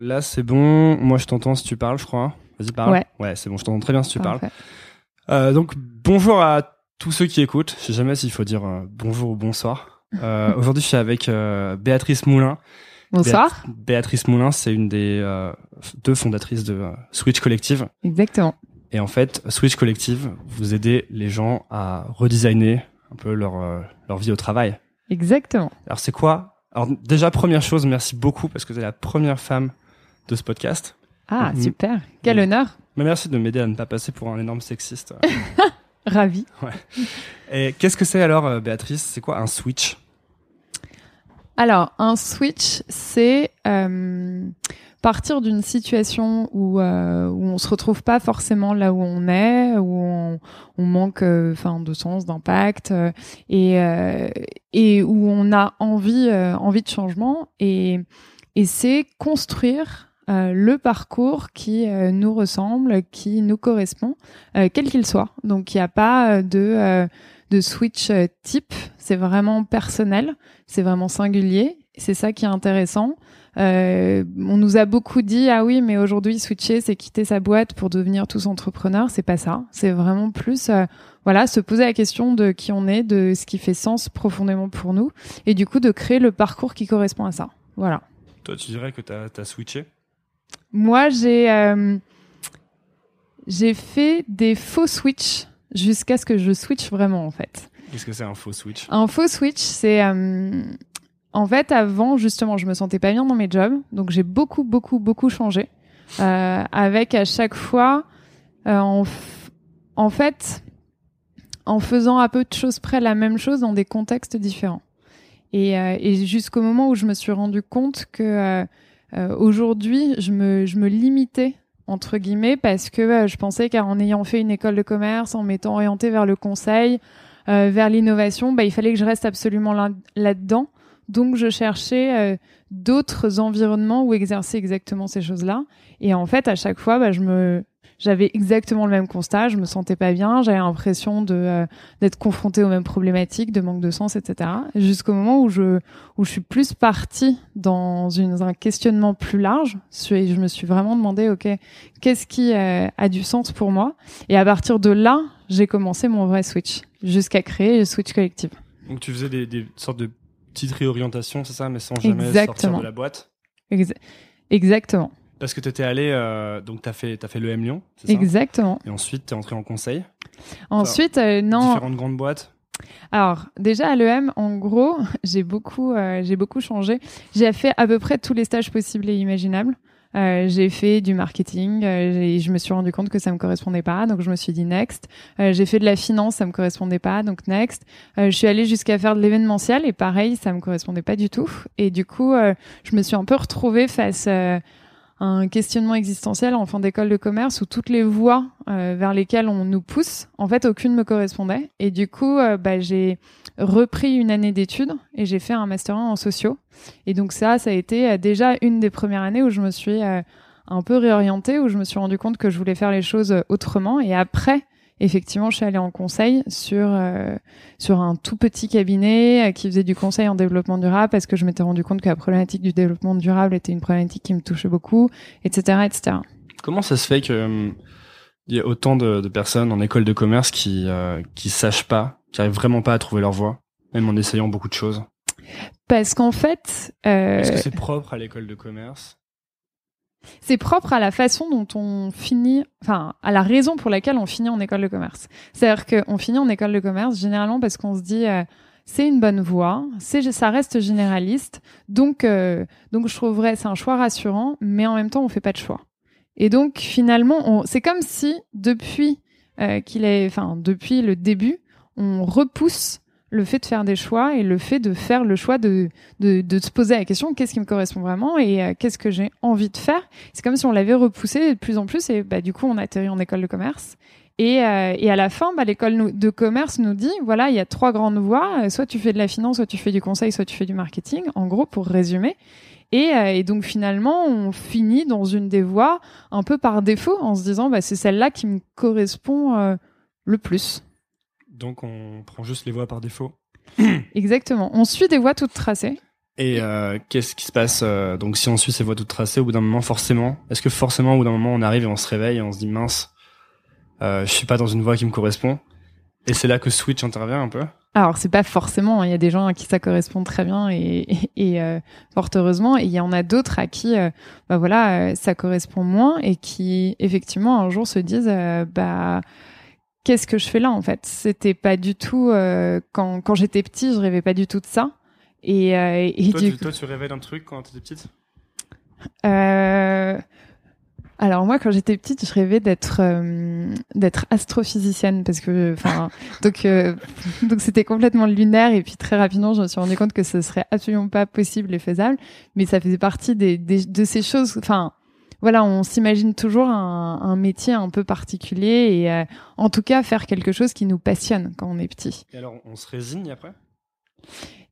Là, c'est bon. Moi, je t'entends si tu parles, je crois. Vas-y, parle. Ouais. Ouais, c'est bon, je t'entends très bien si tu parles. Euh, donc, bonjour à tous ceux qui écoutent. Je sais jamais s'il faut dire euh, bonjour ou bonsoir. Euh, Aujourd'hui, je suis avec Béatrice Moulin. Bonsoir. Béat- Béatrice Moulin, c'est une des deux fondatrices de Switch Collective. Exactement. Et en fait, Switch Collective, vous aidez les gens à redesigner un peu leur, leur vie au travail. Exactement. Alors, c'est quoi? Alors, déjà, première chose, merci beaucoup parce que vous êtes la première femme de ce podcast. Ah, Mhm. super. Quel honneur. Mais merci de m'aider à ne pas passer pour un énorme sexiste. Ravi. Et qu'est-ce que c'est alors, euh, Béatrice? C'est quoi un Switch? Alors, un switch, c'est euh, partir d'une situation où, euh, où on se retrouve pas forcément là où on est, où on, on manque euh, de sens, d'impact, et, et où on a envie, envie de changement. Et, et c'est construire euh, le parcours qui euh, nous ressemble, qui nous correspond, euh, quel qu'il soit. Donc, il n'y a pas euh, de, euh, de switch type, c'est vraiment personnel. C'est vraiment singulier. C'est ça qui est intéressant. On nous a beaucoup dit ah oui mais aujourd'hui switcher c'est quitter sa boîte pour devenir tous entrepreneurs. C'est pas ça. C'est vraiment plus voilà se poser la question de qui on est de ce qui fait sens profondément pour nous et du coup de créer le parcours qui correspond à ça. Voilà. Toi, tu dirais que tu as, switché? Moi j'ai euh, j'ai fait des faux switch jusqu'à ce que je switch vraiment en fait Qu'est-ce que c'est un faux Switch? Un faux switch, c'est euh, en fait avant justement, je me sentais pas bien dans mes jobs, donc j'ai beaucoup beaucoup beaucoup changé. Euh, avec à chaque fois, en, en fait, en faisant à peu de choses près la même chose dans des contextes différents. Et, et jusqu'au moment où je me suis rendu compte que aujourd'hui, je me, je me limitais entre guillemets parce que euh, je pensais qu'en ayant fait une école de commerce, en m'étant orientée vers le conseil, euh, vers l'innovation, bah, il fallait que je reste absolument là- là-dedans. Donc, je cherchais euh, d'autres environnements où exercer exactement ces choses-là. Et en fait, à chaque fois, bah, je me, j'avais exactement le même constat. Je me sentais pas bien. J'avais l'impression de euh, d'être confrontée aux mêmes problématiques, de manque de sens, etc. Jusqu'au moment où je où je suis plus partie dans une, un questionnement plus large. Je me suis vraiment demandé, ok, qu'est-ce qui euh, a du sens pour moi? Et à partir de là, j'ai commencé mon vrai switch jusqu'à créer le Switch Collective. Donc, tu faisais des, des sortes de petites réorientations, c'est ça, mais sans jamais sortir de la boîte? Exa- exactement, Parce que tu étais allé, euh, donc tu as fait, t'as fait l'EM Lyon, c'est ça? Exactement. Et ensuite, tu es entré en conseil? Ensuite, euh, non. Différentes grandes boîtes? Alors déjà à l'EM, en gros, j'ai beaucoup, euh, j'ai beaucoup changé. J'ai fait à peu près tous les stages possibles et imaginables. Euh, j'ai fait du marketing, euh, je me suis rendu compte que ça me correspondait pas, donc je me suis dit next. Euh, j'ai fait de la finance, ça me correspondait pas, donc next. Je suis allée jusqu'à faire de l'événementiel et pareil, ça me correspondait pas du tout. Et du coup, je me suis un peu retrouvée face un questionnement existentiel en fin d'école de commerce où toutes les voies euh, vers lesquelles on nous pousse, en fait, aucune me correspondait. Et du coup, euh, bah, j'ai repris une année d'études et j'ai fait un master 1 en sociaux. Et donc ça, ça a été euh, déjà une des premières années où je me suis un peu réorientée, où je me suis rendu compte que je voulais faire les choses autrement. Et après, effectivement, je suis allée en conseil sur euh, sur un tout petit cabinet euh, qui faisait du conseil en développement durable parce que je m'étais rendu compte que la problématique du développement durable était une problématique qui me touchait beaucoup, etc., etc. Comment ça se fait que hum, il y a autant de, de personnes en école de commerce qui euh, qui sachent pas, qui arrivent vraiment pas à trouver leur voie, même en essayant beaucoup de choses? Parce qu'en fait, euh, Est-ce que c'est propre à l'école de commerce? C'est propre à la façon dont on finit, enfin, à la raison pour laquelle on finit en école de commerce. C'est-à-dire qu'on finit en école de commerce généralement parce qu'on se dit, euh, c'est une bonne voie, c'est, ça reste généraliste, donc, euh, donc je trouverais, c'est un choix rassurant, mais en même temps, on fait pas de choix. Et donc, finalement, c'est comme si, depuis euh, qu'il est, enfin, depuis le début, on repousse le fait de faire des choix et le fait de faire le choix de, de, de se poser la question qu'est-ce qui me correspond vraiment et euh, qu'est-ce que j'ai envie de faire? C'est comme si on l'avait repoussé de plus en plus et bah, du coup on atterrit en école de commerce. Et, euh, et à la fin, bah, l'école de commerce nous dit voilà, il y a trois grandes voies. Euh, Soit tu fais de la finance, soit tu fais du conseil, soit tu fais du marketing. En gros, pour résumer. Et, donc finalement, on finit dans une des voies un peu par défaut en se disant bah, c'est celle-là qui me correspond le plus. Donc on prend juste les voies par défaut. Exactement. On suit des voies toutes tracées. Et euh, qu'est-ce qui se passe euh, donc si on suit ces voies toutes tracées au bout d'un moment forcément Est-ce que forcément au bout d'un moment on arrive et on se réveille et on se dit mince, euh, je suis pas dans une voie qui me correspond? Et c'est là que Switch intervient un peu alors c'est pas forcément, hein. il y a des gens à qui ça correspond très bien et, et, euh, fort heureusement, et il y en a d'autres à qui, euh, bah voilà, euh, ça correspond moins et qui effectivement un jour se disent, bah qu'est-ce que je fais là en fait? C'était pas du tout quand quand j'étais petit, je rêvais pas du tout de ça. Et, et toi, du tu, toi, tu rêvais d'un truc quand tu étais petite? Euh, alors moi, quand j'étais petite, je rêvais d'être euh, d'être astrophysicienne parce que, enfin, donc euh, donc c'était complètement lunaire et puis très rapidement, je me suis rendu compte que ce serait absolument pas possible et faisable. Mais ça faisait partie des, des de ces choses. Enfin, voilà, on s'imagine toujours un, un, métier un peu particulier et euh, en tout cas faire quelque chose qui nous passionne quand on est petit. Et alors, on se résigne après?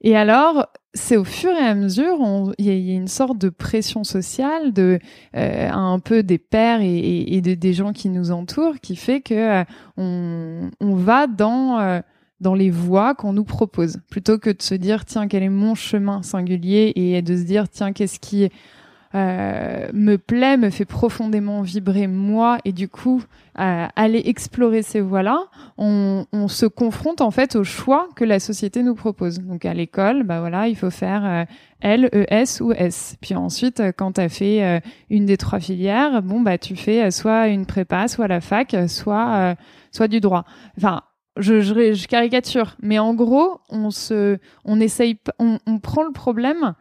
Et alors, c'est au fur et à mesure, il y, a une sorte de pression sociale, de euh, un peu des pères et, et, de, des gens qui nous entourent, qui fait que euh, on, on, va dans euh, dans les voies qu'on nous propose, plutôt que de se dire tiens quel est mon chemin singulier et de se dire tiens qu'est-ce qui euh, me plaît, me fait profondément vibrer moi, et du coup, euh, aller explorer ces voies-là, on, on, se confronte en fait au choix que la société nous propose. Donc à l'école, bah voilà, il faut faire euh, L, E, S ou S. Puis ensuite, euh, quand tu as fait une des trois filières, bon bah tu fais soit une prépa, soit la fac, soit soit du droit. Enfin, je, je, je, caricature, mais en gros, on se, on essaye, on, on prend le problème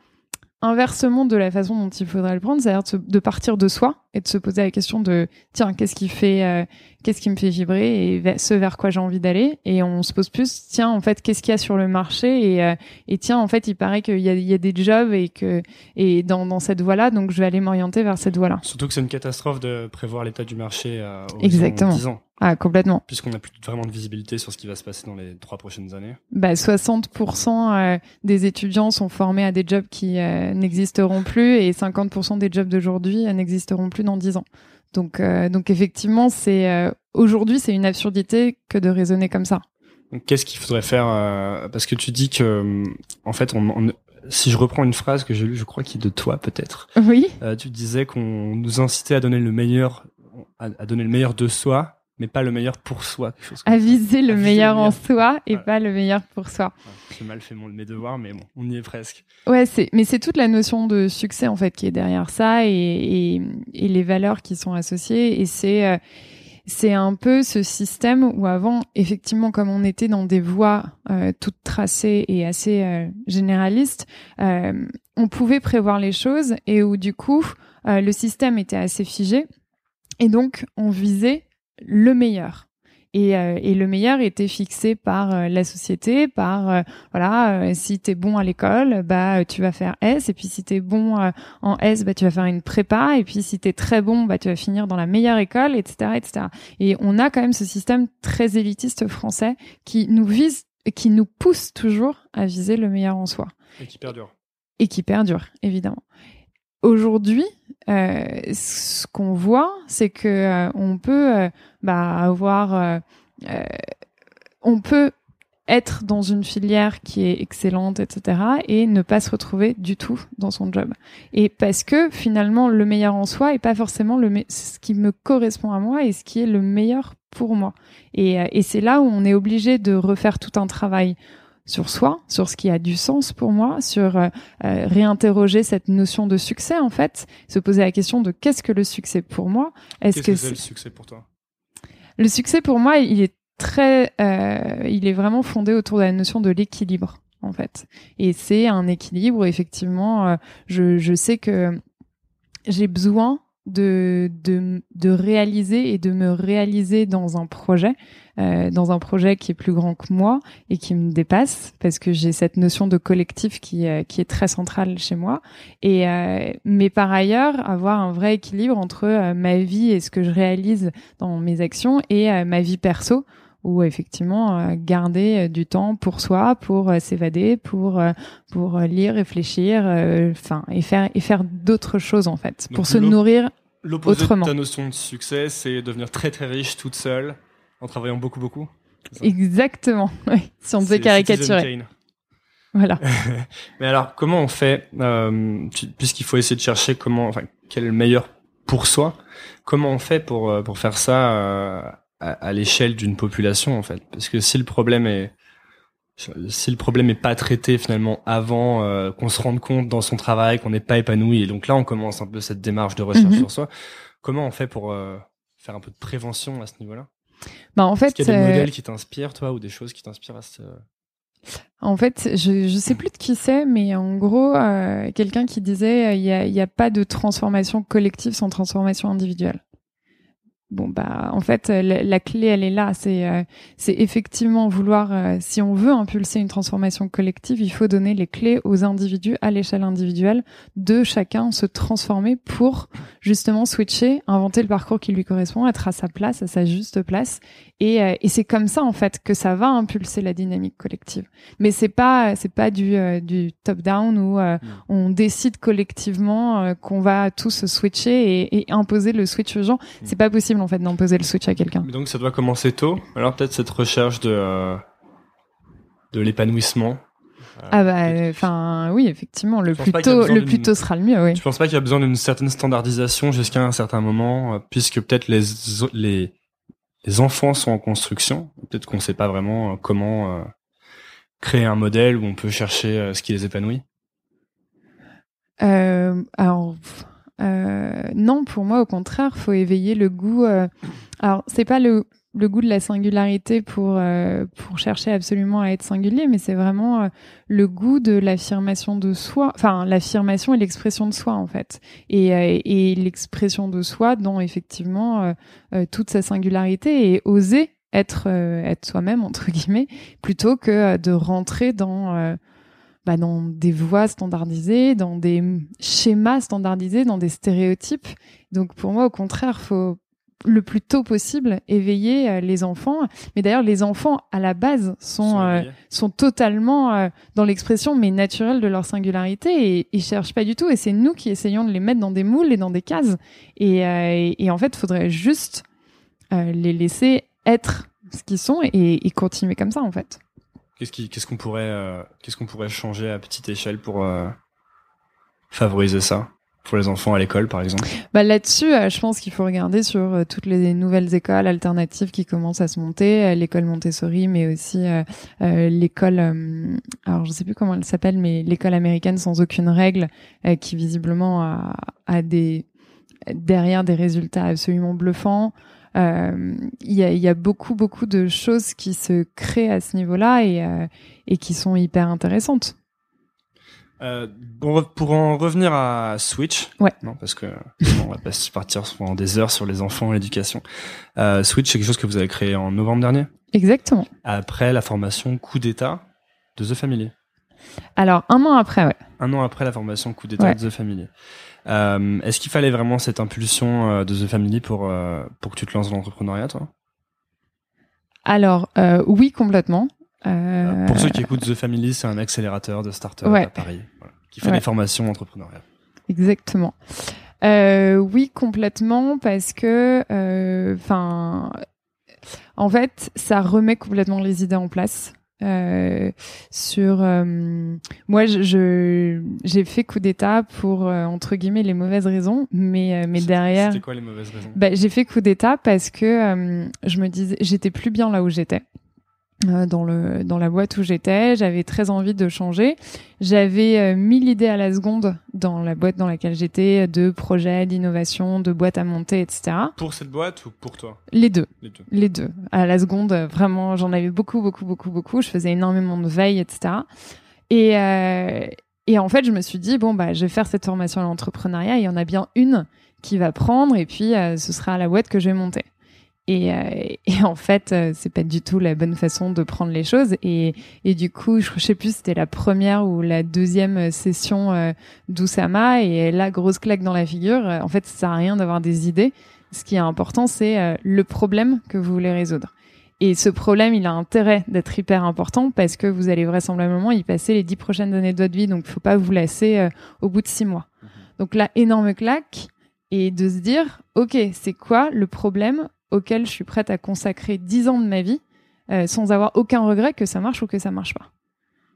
inversement de la façon dont il faudrait le prendre, c'est-à-dire de, partir de soi et de se poser la question de tiens qu'est-ce qui fait euh, qu'est-ce qui me fait vibrer et ce vers quoi j'ai envie d'aller? Et on se pose plus tiens en fait qu'est-ce qu'il y a sur le marché? Et, euh, et tiens en fait il paraît qu'il y a, il y a des jobs et que et dans, dans cette voie là donc je vais aller m'orienter vers cette voie là surtout que c'est une catastrophe de prévoir l'état du marché à exactement 10 ans. Ah, complètement. Puisqu'on n'a plus vraiment de visibilité sur ce qui va se passer dans les trois prochaines années. Bah, 60% euh, des étudiants sont formés à des jobs qui n'existeront plus et 50% des jobs d'aujourd'hui n'existeront plus dans 10 ans. Donc, euh, donc effectivement, c'est euh, aujourd'hui, c'est une absurdité que de raisonner comme ça. Qu'est-ce qu'il faudrait faire euh, Parce que tu dis que, en fait, on, si je reprends une phrase que j'ai lue, je crois qu'il est de toi peut-être. Oui. tu disais qu'on nous incitait à donner le meilleur, à, donner le meilleur de soi, mais pas le meilleur pour soi. à viser le meilleur en soi et pas le meilleur pour soi. J'ai mal fait mon, mes devoirs, mais bon, on y est presque. Ouais, c'est, mais c'est toute la notion de succès en fait qui est derrière ça et, et, et les valeurs qui sont associées. Et c'est, euh, c'est un peu ce système où avant, effectivement, comme on était dans des voies euh, toutes tracées et assez euh, généralistes, on pouvait prévoir les choses et où du coup, le système était assez figé. Et donc, on visait le meilleur. Et, euh, et, le meilleur était fixé par euh, la société, par euh, voilà, si t'es bon à l'école, bah tu vas faire S, et puis si t'es bon en S, bah tu vas faire une prépa, et puis si t'es très bon, bah tu vas finir dans la meilleure école, etc., etc. Et on a quand même ce système très élitiste français qui nous vise, qui nous pousse toujours à viser le meilleur en soi. Et qui perdure. Et qui perdure, évidemment. Aujourd'hui, euh, ce qu'on voit, c'est que euh, on peut euh, bah, avoir, on peut être dans une filière qui est excellente, etc., et ne pas se retrouver du tout dans son job. Et parce que finalement, le meilleur en soi est pas forcément le ce qui me correspond à moi et ce qui est le meilleur pour moi. Et, et c'est là où on est obligé de refaire tout un travail sur soi, sur ce qui a du sens pour moi, sur euh, euh, réinterroger cette notion de succès en fait, se poser la question de qu'est-ce que le succès pour moi? Est-ce que c'est le succès pour toi? Le succès pour moi, il est très, euh, il est vraiment fondé autour de la notion de l'équilibre en fait. Et c'est un équilibre où effectivement, je, je sais que j'ai besoin de, de, de réaliser et de me réaliser dans un projet, euh, dans un projet qui est plus grand que moi et qui me dépasse, parce que j'ai cette notion de collectif qui, euh, qui est très centrale chez moi. Et euh, mais par ailleurs, avoir un vrai équilibre entre euh, ma vie et ce que je réalise dans mes actions et euh, ma vie perso ou effectivement garder du temps pour soi, pour s'évader, pour pour lire, réfléchir, enfin et faire et faire d'autres choses en fait, pour se nourrir autrement. de ta notion de succès, c'est devenir très très riche toute seule en travaillant beaucoup beaucoup. Exactement. Oui, si on devait caricaturer. Voilà. Mais alors, comment on fait, euh, puisqu'il faut essayer de chercher comment, enfin, quel est le meilleur pour soi, comment on fait pour, euh, pour faire ça euh, à, à l'échelle d'une population, en fait? Parce que si le problème est, si le problème est pas traité finalement avant euh, qu'on se rende compte dans son travail qu'on n'est pas épanoui, et donc là on commence un peu cette démarche de recherche Mhm. sur soi, comment on fait pour euh, faire un peu de prévention à ce niveau-là? Bah, en Est-ce fait, qu'il y a des euh, modèles qui t'inspirent, toi, ou des choses qui t'inspirent à ce... En fait, je je sais plus de qui c'est, mais en gros, euh, quelqu'un qui disait euh, il y a, il y a pas de transformation collective sans transformation individuelle. Bon bah en fait euh, la, la clé elle est là, c'est euh, c'est effectivement vouloir euh, si on veut impulser une transformation collective, il faut donner les clés aux individus à l'échelle individuelle de chacun se transformer pour justement switcher, inventer le parcours qui lui correspond, être à sa place, à sa juste place et, euh, et c'est comme ça en fait que ça va impulser la dynamique collective. Mais c'est pas c'est pas du euh, du top down où euh, Mm. on décide collectivement qu'on va tous switcher et, et imposer le switch aux gens. C'est pas possible en fait d'imposer le switch à quelqu'un. Donc ça doit commencer tôt. Alors peut-être cette recherche de euh, de l'épanouissement. Euh, Ah bah enfin oui effectivement le Je pense plus tôt le plus tôt sera le mieux oui. Tu penses pas qu'il y a besoin d'une certaine standardisation jusqu'à un certain moment, euh, puisque peut-être les les les enfants sont en construction. Peut-être qu'on sait pas vraiment comment euh, créer un modèle où on peut chercher euh, ce qui les épanouit. Euh, alors non pour moi au contraire faut éveiller le goût. euh, alors c'est pas le le goût de la singularité pour euh, pour chercher absolument à être singulier, mais c'est vraiment euh, le goût de l'affirmation de soi, enfin l'affirmation et l'expression de soi en fait, et euh, et l'expression de soi dans effectivement euh, euh, toute sa singularité et oser être euh, être soi-même entre guillemets plutôt que euh, de rentrer dans euh, bah, dans des voies standardisées, dans des schémas standardisés, dans des stéréotypes. Donc pour moi, au contraire, faut le plus tôt possible éveiller euh, les enfants. Mais d'ailleurs, les enfants à la base sont Sont euh, sont totalement euh, dans l'expression mais naturelle de leur singularité et ils cherchent pas du tout. Et c'est nous qui essayons de les mettre dans des moules et dans des cases. Et, euh, et, et en fait, faudrait juste les laisser être ce qu'ils sont et, et continuer comme ça en fait. Qu'est-ce qu'on pourrait euh, qu'est-ce qu'on pourrait changer à petite échelle pour euh, favoriser ça pour les enfants à l'école par exemple? Bah là-dessus, euh, je pense qu'il faut regarder sur toutes les nouvelles écoles alternatives qui commencent à se monter, l'école Montessori, mais aussi l'école, alors je sais plus comment elle s'appelle, mais l'école américaine sans aucune règle, qui visiblement a, derrière des résultats absolument bluffants. Euh, Il y, a, il y a beaucoup beaucoup de choses qui se créent à ce niveau-là et, euh, et qui sont hyper intéressantes. Euh, bon, pour en revenir à Switch, Ouais. non, parce que on va pas partir pendant des heures sur les enfants et l'éducation. Euh, Switch, c'est quelque chose que vous avez créé en novembre dernier, Exactement. après la formation Coup d'État de The Family? Alors un an après, ouais. Un an après la formation Coup d'État Ouais. de The Family. Euh, Est-ce qu'il fallait vraiment cette impulsion euh, de The Family pour euh, pour que tu te lances dans l'entrepreneuriat, toi? Alors oui complètement. Pour ceux qui écoutent The Family, c'est un accélérateur de start-up Ouais. à Paris, voilà, qui fait Ouais. des formations entrepreneuriales. Exactement. Euh, oui, complètement, parce que, enfin, en fait, ça remet complètement les idées en place. Euh, sur euh, moi, je- j'ai fait coup d'état pour euh, entre guillemets les mauvaises raisons, mais euh, mais derrière, C'était quoi les mauvaises raisons? Bah, j'ai fait coup d'état parce que euh, je me disais, j'étais plus bien là où j'étais. Euh, dans le dans la boîte où j'étais, j'avais très envie de changer. J'avais euh, mille idées à la seconde dans la boîte dans laquelle j'étais, de projets, d'innovation, de boîtes à monter, etc. Pour cette boîte ou pour toi? Les deux, Les deux. les deux. À la seconde, euh, vraiment, j'en avais beaucoup, beaucoup, beaucoup, beaucoup. Je faisais énormément de veille, etc. Et euh, et en fait, je me suis dit bon bah, je vais faire cette formation à l'entrepreneuriat. Il y en a bien une qui va prendre, et puis euh, ce sera la boîte que je vais monter. Et, euh, et en fait, euh, c'est pas du tout la bonne façon de prendre les choses. Et, et du coup, je, je sais plus, c'était la première ou la deuxième session euh, d'Oussama. Et là, grosse claque dans la figure. Euh, En fait, ça sert à rien d'avoir des idées. Ce qui est important, c'est euh, le problème que vous voulez résoudre. Et ce problème, il a intérêt d'être hyper important parce que vous allez vraisemblablement y passer les dix prochaines années de votre vie. Donc, faut pas vous lasser euh, au bout de six mois. Donc là, énorme claque. Et de se dire, OK, c'est quoi le problème auquel je suis prête à consacrer 10 ans de ma vie euh, sans avoir aucun regret que ça marche ou que ça marche pas.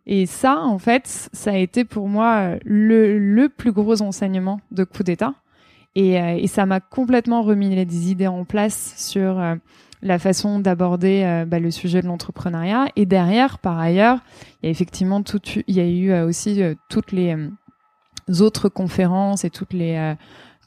Et ça, en fait, ça a été pour moi le, le plus gros enseignement de coup d'État. Et, et, ça m'a complètement remis les idées en place sur la façon d'aborder euh, bah, le sujet de l'entrepreneuriat. Et derrière, par ailleurs, il y a effectivement tout, il y a eu euh, aussi euh, toutes les autres conférences et toutes les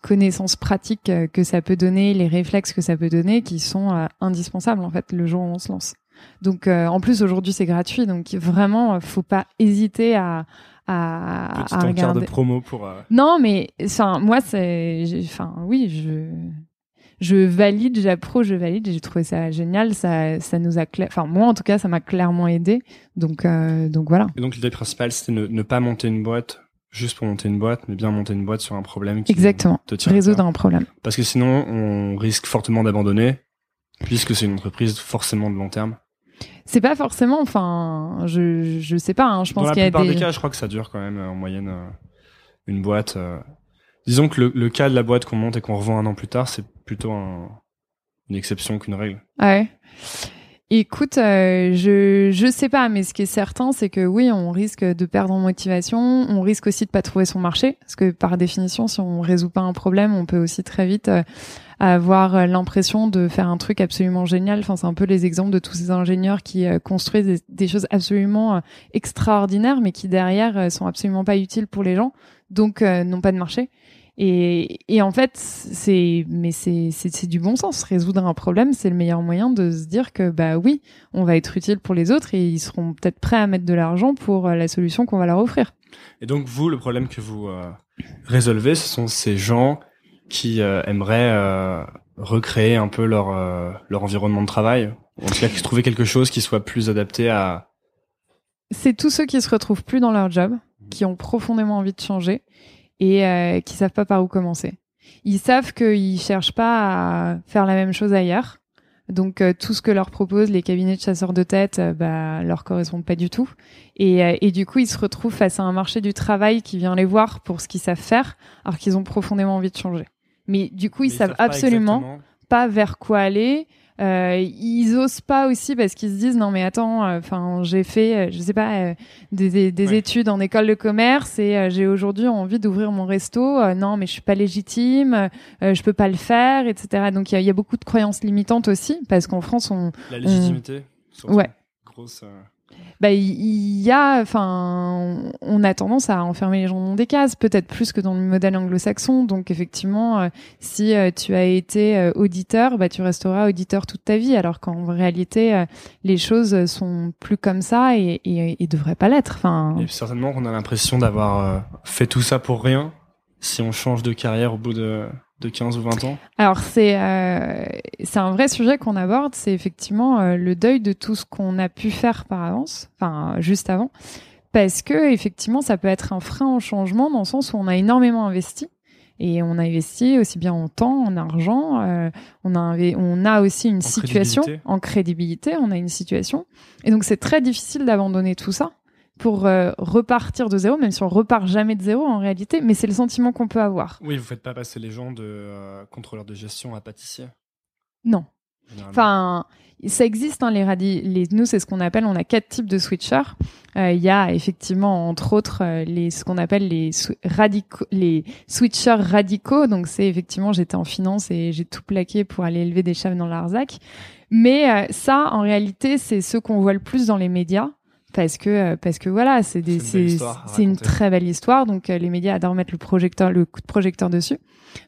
connaissances pratiques que ça peut donner, les réflexes que ça peut donner, qui sont indispensables en fait le jour où on se lance. Donc en plus aujourd'hui c'est gratuit, donc vraiment faut pas hésiter à à, à regarder. de promo pour. Non mais enfin moi c'est enfin oui je je valide, j'approuve, je valide. J'ai trouvé ça génial. Ça, ça nous a, enfin moi en tout cas, ça m'a clairement aidé. Donc, euh, donc voilà. Et donc l'idée principale, c'était ne, ne pas monter une boîte juste pour monter une boîte, mais bien monter une boîte sur un problème. Qui Exactement. Te tient Résoudre un problème. Parce que sinon, on risque fortement d'abandonner, puisque c'est une entreprise forcément de long terme. C'est pas forcément, enfin, je, je sais pas. Hein, je pense qu'il y a des. Dans la plupart des cas, je crois que ça dure quand même en moyenne euh, une boîte. Euh, Disons que le, le, cas de la boîte qu'on monte et qu'on revend un an plus tard, c'est plutôt un, une exception qu'une règle. Ouais. Écoute, euh, je je sais pas, mais ce qui est certain, c'est que oui, on risque de perdre en motivation, on risque aussi de pas trouver son marché, parce que par définition, si on résout pas un problème, on peut aussi très vite euh, avoir l'impression de faire un truc absolument génial. Enfin, c'est un peu les exemples de tous ces ingénieurs qui euh, construisent des, des, choses absolument extraordinaires, mais qui derrière sont absolument pas utiles pour les gens, donc n'ont pas de marché. Et, et en fait, c'est mais c'est du bon sens. Résoudre un problème, c'est le meilleur moyen de se dire que bah oui, on va être utile pour les autres et ils seront peut-être prêts à mettre de l'argent pour euh, la solution qu'on va leur offrir. Et donc vous, le problème que vous euh, résolvez, ce sont ces gens qui euh, aimeraient recréer un peu leur leur environnement de travail, en tout cas qui trouver quelque chose qui soit plus adapté à. C'est tous ceux qui se retrouvent plus dans leur job, qui ont profondément envie de changer et euh, qui savent pas par où commencer. Ils savent qu'ils cherchent pas à faire la même chose ailleurs. Donc euh, tout ce que leur proposent les cabinets de chasseurs de tête, euh, bah, leur correspond pas du tout. Et, euh, et, du coup, ils se retrouvent face à un marché du travail qui vient les voir pour ce qu'ils savent faire, alors qu'ils ont profondément envie de changer. Mais du coup, ils, savent, absolument pas vers quoi aller. Euh, ils osent pas aussi parce qu'ils se disent non mais attends, euh, enfin j'ai fait, euh, je sais pas, euh, des, des, études en école de commerce et j'ai aujourd'hui envie d'ouvrir mon resto. non mais je suis pas légitime, je peux pas le faire, etc. Donc il y, y, a beaucoup de croyances limitantes aussi parce qu'en France on la légitimité, ouais, grosse bah il y a enfin on a tendance à enfermer les gens dans des cases peut-être plus que dans le modèle anglo-saxon. Donc effectivement euh, si euh, tu as été euh, auditeur bah tu resteras auditeur toute ta vie alors qu'en réalité les choses sont plus comme ça et, et, et devraient pas l'être. Enfin et certainement qu'on a l'impression d'avoir fait tout ça pour rien si on change de carrière au bout de de 15 ou 20 ans Alors c'est euh, c'est un vrai sujet qu'on aborde, c'est effectivement euh, le deuil de tout ce qu'on a pu faire par avance, enfin juste avant, parce que effectivement ça peut être un frein au changement dans le sens où on a énormément investi. Et on a investi aussi bien en temps, en argent, euh, on a on a aussi une situation en crédibilité, on a une situation. Et donc c'est très difficile d'abandonner tout ça pour euh, repartir de zéro, même si on repart jamais de zéro en réalité, mais c'est le sentiment qu'on peut avoir. Oui, vous faites pas passer les gens de euh, contrôleur de gestion à pâtissier. Non. Enfin, ça existe, hein, les, les nous c'est ce qu'on appelle, on a quatre types de switchers. Euh, il y a effectivement entre autres les ce qu'on appelle les radicaux, les switchers radicaux. Donc c'est effectivement j'étais en finance et j'ai tout plaqué pour aller élever des chèvres dans l'Arzac. Mais ça, en réalité, c'est ce qu'on voit le plus dans les médias parce que euh, parce que voilà c'est des c'est une très belle histoire. Donc euh, les médias adorent mettre le projecteur le coup de projecteur dessus.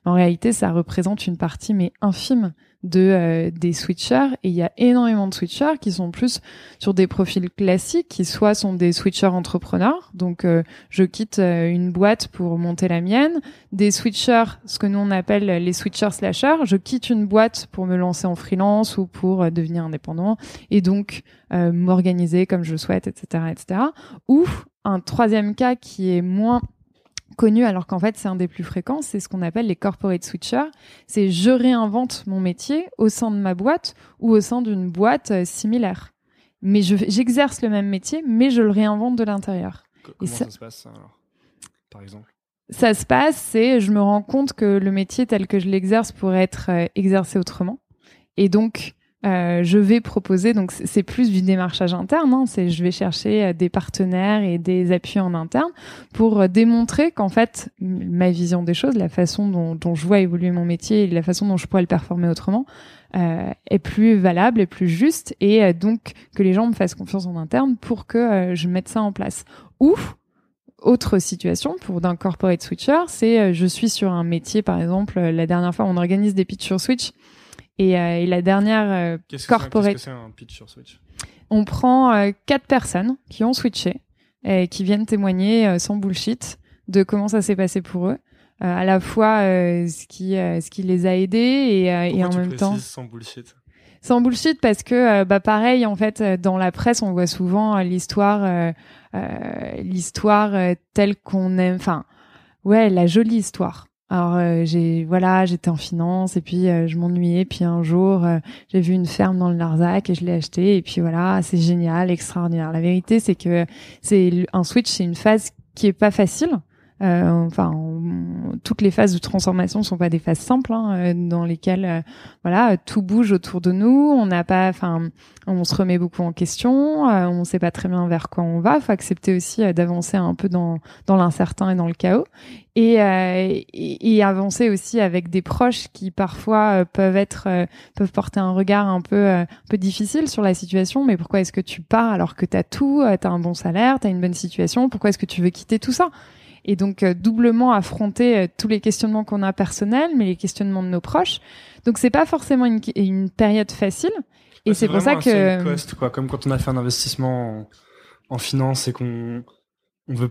En réalité ça représente une partie mais infime de euh, des switchers. Et il y a énormément de switchers qui sont plus sur des profils classiques qui soit sont des switchers entrepreneurs. Donc euh, je quitte euh, une boîte pour monter la mienne. Des switchers ce que nous on appelle les switchers slashers je quitte une boîte pour me lancer en freelance ou pour devenir indépendant et donc m'organiser comme je souhaite etc etc ou un troisième cas qui est moins connu alors qu'en fait c'est un des plus fréquents, c'est ce qu'on appelle les corporate switchers. C'est je réinvente mon métier au sein de ma boîte ou au sein d'une boîte euh, similaire. Mais j'exerce le même métier, mais je le réinvente de l'intérieur. Comment ça, se passe alors, par exemple? Ça se passe, c'est je me rends compte que le métier tel que je l'exerce pourrait être euh, exercé autrement. Et donc, euh, je vais proposer, donc c'est plus du démarchage interne, hein, c'est je vais chercher euh, des partenaires et des appuis en interne pour euh, démontrer qu'en fait ma vision des choses, la façon dont, dont, je vois évoluer mon métier et la façon dont je pourrais le performer autrement euh, est plus valable, est plus juste et donc que les gens me fassent confiance en interne pour que je mette ça en place. Ou autre situation pour d'un corporate switcher, c'est je suis sur un métier par exemple, la dernière fois on organise des pitchs sur Switch et, euh, et la dernière euh, corporate. Qu'est-ce que c'est un pitch sur Switch On prend euh, quatre personnes qui ont switché et qui viennent témoigner sans bullshit de comment ça s'est passé pour eux. à la fois ce qui ce qui les a aidés et, et en tu même temps sans bullshit sans bullshit parce que bah pareil en fait dans la presse on voit souvent l'histoire l'histoire telle qu'on aime enfin ouais la jolie histoire alors euh, j'ai voilà, j'étais en finance et puis euh, je m'ennuyais. Puis un jour, euh, j'ai vu une ferme dans le Larzac et je l'ai acheté. Et puis voilà, c'est génial, extraordinaire. La vérité, c'est que c'est un switch, c'est une phase qui est pas facile. Enfin, toutes les phases de transformation sont pas des phases simples hein, dans lesquelles voilà tout bouge autour de nous. On n'a pas, enfin, on se remet beaucoup en question. on ne sait pas très bien vers quoi on va. Faut accepter aussi d'avancer un peu dans dans l'incertain et dans le chaos et, euh, et, avancer aussi avec des proches qui parfois euh, peuvent être euh, peuvent porter un regard un peu un peu difficile sur la situation mais pourquoi est-ce que tu pars alors que tu as tout tu as un bon salaire tu as une bonne situation? Pourquoi est-ce que tu veux quitter tout ça? Et donc doublement affronter tous les questionnements qu'on a personnels mais les questionnements de nos proches donc c'est pas forcément une, une période facile et c'est pour ça que cost, quoi comme quand on a fait un investissement en, en finance et qu'on on veut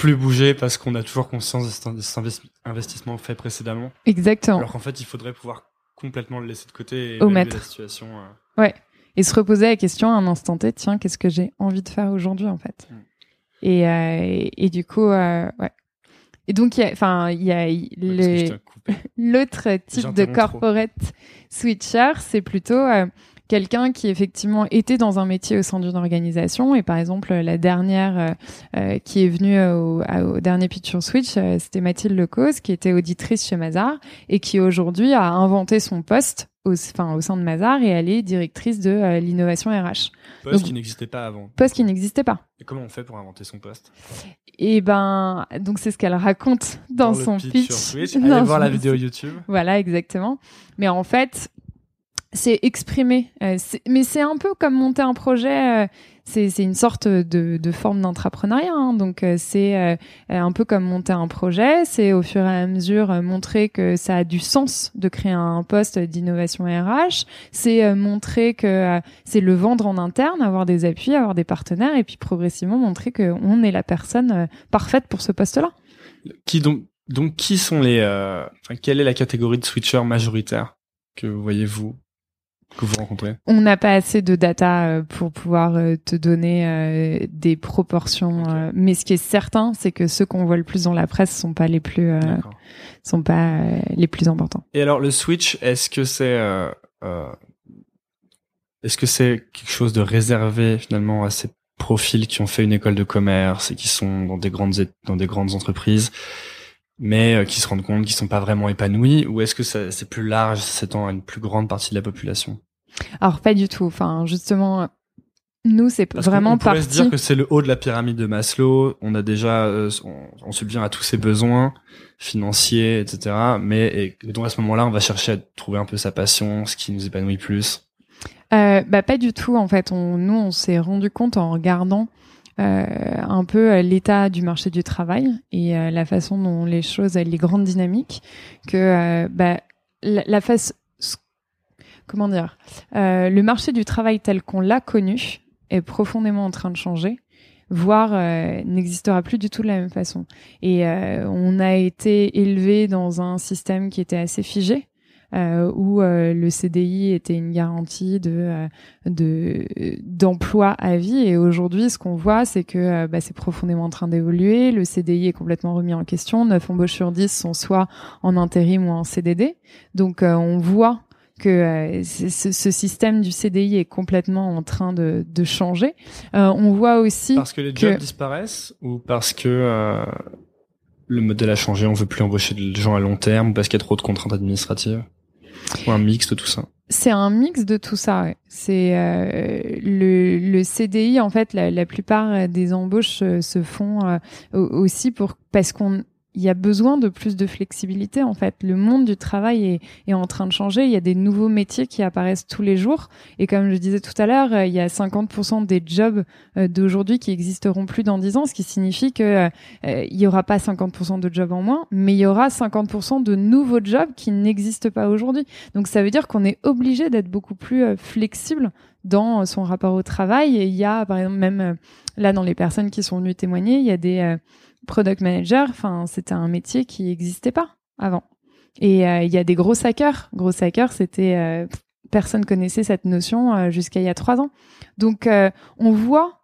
plus bouger parce qu'on a toujours conscience de cet investissement fait précédemment. Exactement. Alors qu'en fait, il faudrait pouvoir complètement le laisser de côté et mettre la situation. Euh. Ouais. Et se reposer la question à un instant T, tiens, qu'est-ce que j'ai envie de faire aujourd'hui en fait? Mm. Et, euh, et, du coup, euh, ouais. Et donc, enfin, il y a, l'autre type de corporate switcher, c'est plutôt quelqu'un qui effectivement était dans un métier au sein d'une organisation et par exemple la dernière euh, euh, qui est venue au, au, dernier Pitch sur Switch euh, c'était Mathilde Lecause qui était auditrice chez Mazar et qui aujourd'hui a inventé son poste au, enfin, au sein de Mazar et elle est directrice de l'innovation RH. Poste qui n'existait pas avant. Poste qui n'existait pas. Et comment on fait pour inventer son poste? Et eh ben, donc c'est ce qu'elle raconte dans, son pitch. Sur Switch. Allez voir la vidéo YouTube. Voilà, exactement. Mais en fait, c'est exprimé. Euh, mais c'est un peu comme monter un projet. Euh, c'est une sorte de, forme d'entrepreneuriat. Hein. donc euh, c'est un peu comme monter un projet. C'est au fur et à mesure montrer que ça a du sens de créer un poste d'innovation RH. C'est montrer que c'est le vendre en interne, avoir des appuis, avoir des partenaires, et puis progressivement montrer qu'on est la personne parfaite pour ce poste-là. Qui donc qui sont les quelle est la catégorie de switchers majoritaire que voyez vous que vous rencontrez? On n'a pas assez de data euh, pour pouvoir euh, te donner euh, des proportions, mais ce qui est certain, c'est que ceux qu'on voit le plus dans la presse sont pas les plus sont pas les plus importants. Et alors le switch, est-ce que c'est est-ce que c'est quelque chose de réservé finalement à ces profils qui ont fait une école de commerce et qui sont dans des grandes dans des grandes entreprises? Mais euh, qui se rendent compte qu'ils sont pas vraiment épanouis ou est-ce que c'est plus large, s'étend à une plus grande partie de la population? Alors pas du tout. Enfin, justement, nous c'est vraiment on, on pourrait se dire que c'est le haut de la pyramide de Maslow. On a déjà, euh, on, subvient à tous ses besoins financiers, etc. Mais et, donc à ce moment-là, on va chercher à trouver un peu sa passion, ce qui nous épanouit plus. Euh, bah pas du tout en fait. On, nous on s'est rendu compte en regardant euh, un peu euh, l'état du marché du travail et euh, la façon dont les choses, les grandes dynamiques, que bah, la, face, comment dire, le marché du travail tel qu'on l'a connu est profondément en train de changer voire n'existera plus du tout de la même façon. Et on a été élevé dans un système qui était assez figé, où euh, le CDI était une garantie de euh, de d'emploi à vie. Et aujourd'hui, ce qu'on voit, c'est que bah, c'est profondément en train d'évoluer. Le CDI est complètement remis en question. 9 embauches sur 10 sont soit en intérim ou en CDD. Donc, on voit que ce, ce, système du CDI est complètement en train de, de changer. on voit aussi parce que les jobs disparaissent ou parce que le modèle a changé, on veut plus embaucher des gens à long terme ou parce qu'il y a trop de contraintes administratives? Ou un mix de tout ça c'est un mix de tout ça. C'est euh, le, le, CDI en fait. La, la plupart des embauches euh, se font euh, aussi pour parce qu'on il y a besoin de plus de flexibilité en fait. Le monde du travail est, est, en train de changer. Il y a des nouveaux métiers qui apparaissent tous les jours. Et comme je disais tout à l'heure, euh, il y a 50% des jobs euh, d'aujourd'hui qui existeront plus dans 10 ans, ce qui signifie que euh, il y aura pas 50% de jobs en moins, mais il y aura 50% de nouveaux jobs qui n'existent pas aujourd'hui. Donc ça veut dire qu'on est obligé d'être beaucoup plus flexible dans son rapport au travail. Et il y a par exemple même là dans les personnes qui sont venues témoigner, il y a des product manager, enfin, c'était un métier qui n'existait pas avant. Et euh, il y a des gros hackers. Gros hackers, c'était euh, personne connaissait cette notion euh, jusqu'à il y a trois ans. Donc, on voit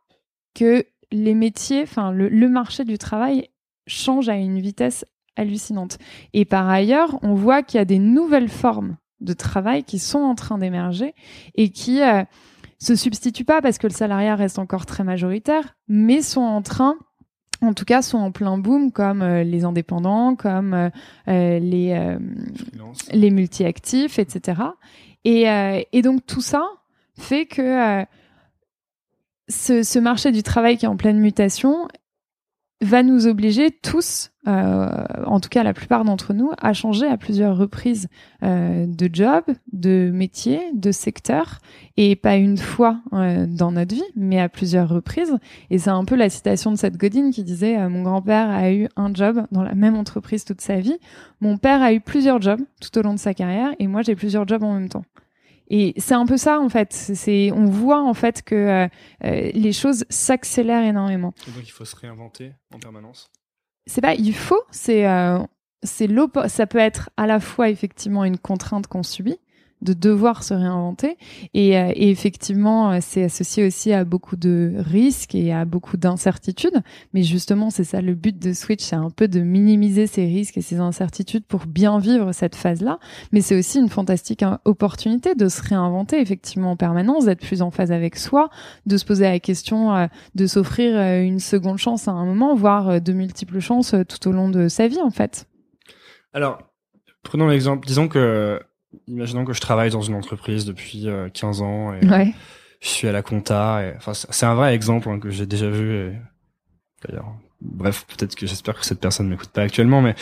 que les métiers, enfin, le, le, marché du travail change à une vitesse hallucinante. Et par ailleurs, on voit qu'il y a des nouvelles formes de travail qui sont en train d'émerger et qui se substituent pas parce que le salariat reste encore très majoritaire, mais sont en train en tout cas, sont en plein boom, comme euh, les indépendants, comme euh, euh, les, les multi-actifs, etc. Et, et, donc tout ça fait que ce, ce, marché du travail qui est en pleine mutation va nous obliger tous, euh, en tout cas la plupart d'entre nous, à changer à plusieurs reprises euh, de job, de métier, de secteur, et pas une fois euh, dans notre vie, mais à plusieurs reprises. Et c'est un peu la citation de cette Godine qui disait euh, Mon grand-père a eu un job dans la même entreprise toute sa vie. Mon père a eu plusieurs jobs tout au long de sa carrière, et moi j'ai plusieurs jobs en même temps. Et c'est un peu ça en fait. C'est, on voit en fait que euh, euh, les choses s'accélèrent énormément. Et donc il faut se réinventer en permanence. C'est pas il faut, c'est euh, c'est ça peut être à la fois effectivement une contrainte qu'on subit, de devoir se réinventer. Et, euh, et effectivement, euh, c'est associé aussi à beaucoup de risques et à beaucoup d'incertitudes. Mais justement, c'est ça le but de Switch, c'est un peu de minimiser ces risques et ces incertitudes pour bien vivre cette phase-là. Mais c'est aussi une fantastique hein, opportunité de se réinventer effectivement en permanence, d'être plus en phase avec soi, de se poser la question euh, de s'offrir une seconde chance à un moment, voire de multiples chances tout au long de sa vie en fait. Alors, prenons l'exemple, disons que imaginons que je travaille dans une entreprise depuis 15 euh, ans et je suis à la compta. Et, enfin, c'est un vrai exemple hein, que j'ai déjà vu. D'ailleurs, bref, peut-être que j'espère que cette personne m'écoute pas actuellement, mais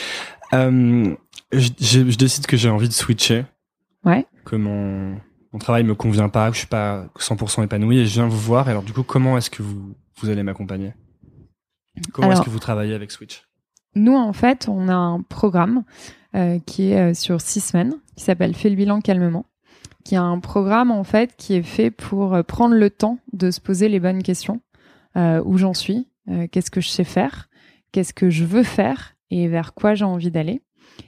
euh, je, je, décide que j'ai envie de switcher. Ouais. Que mon, mon travail me convient pas, que je suis pas 100% épanoui et je viens vous voir. Alors, du coup, comment est-ce que vous, vous allez m'accompagner? Comment est-ce que vous travaillez avec Switch? Nous, en fait, on a un programme qui est euh, sur six semaines, qui s'appelle Fais le bilan calmement, qui est un programme en fait qui est fait pour euh, prendre le temps de se poser les bonnes questions. où j'en suis, qu'est-ce que je sais faire, qu'est-ce que je veux faire et vers quoi j'ai envie d'aller.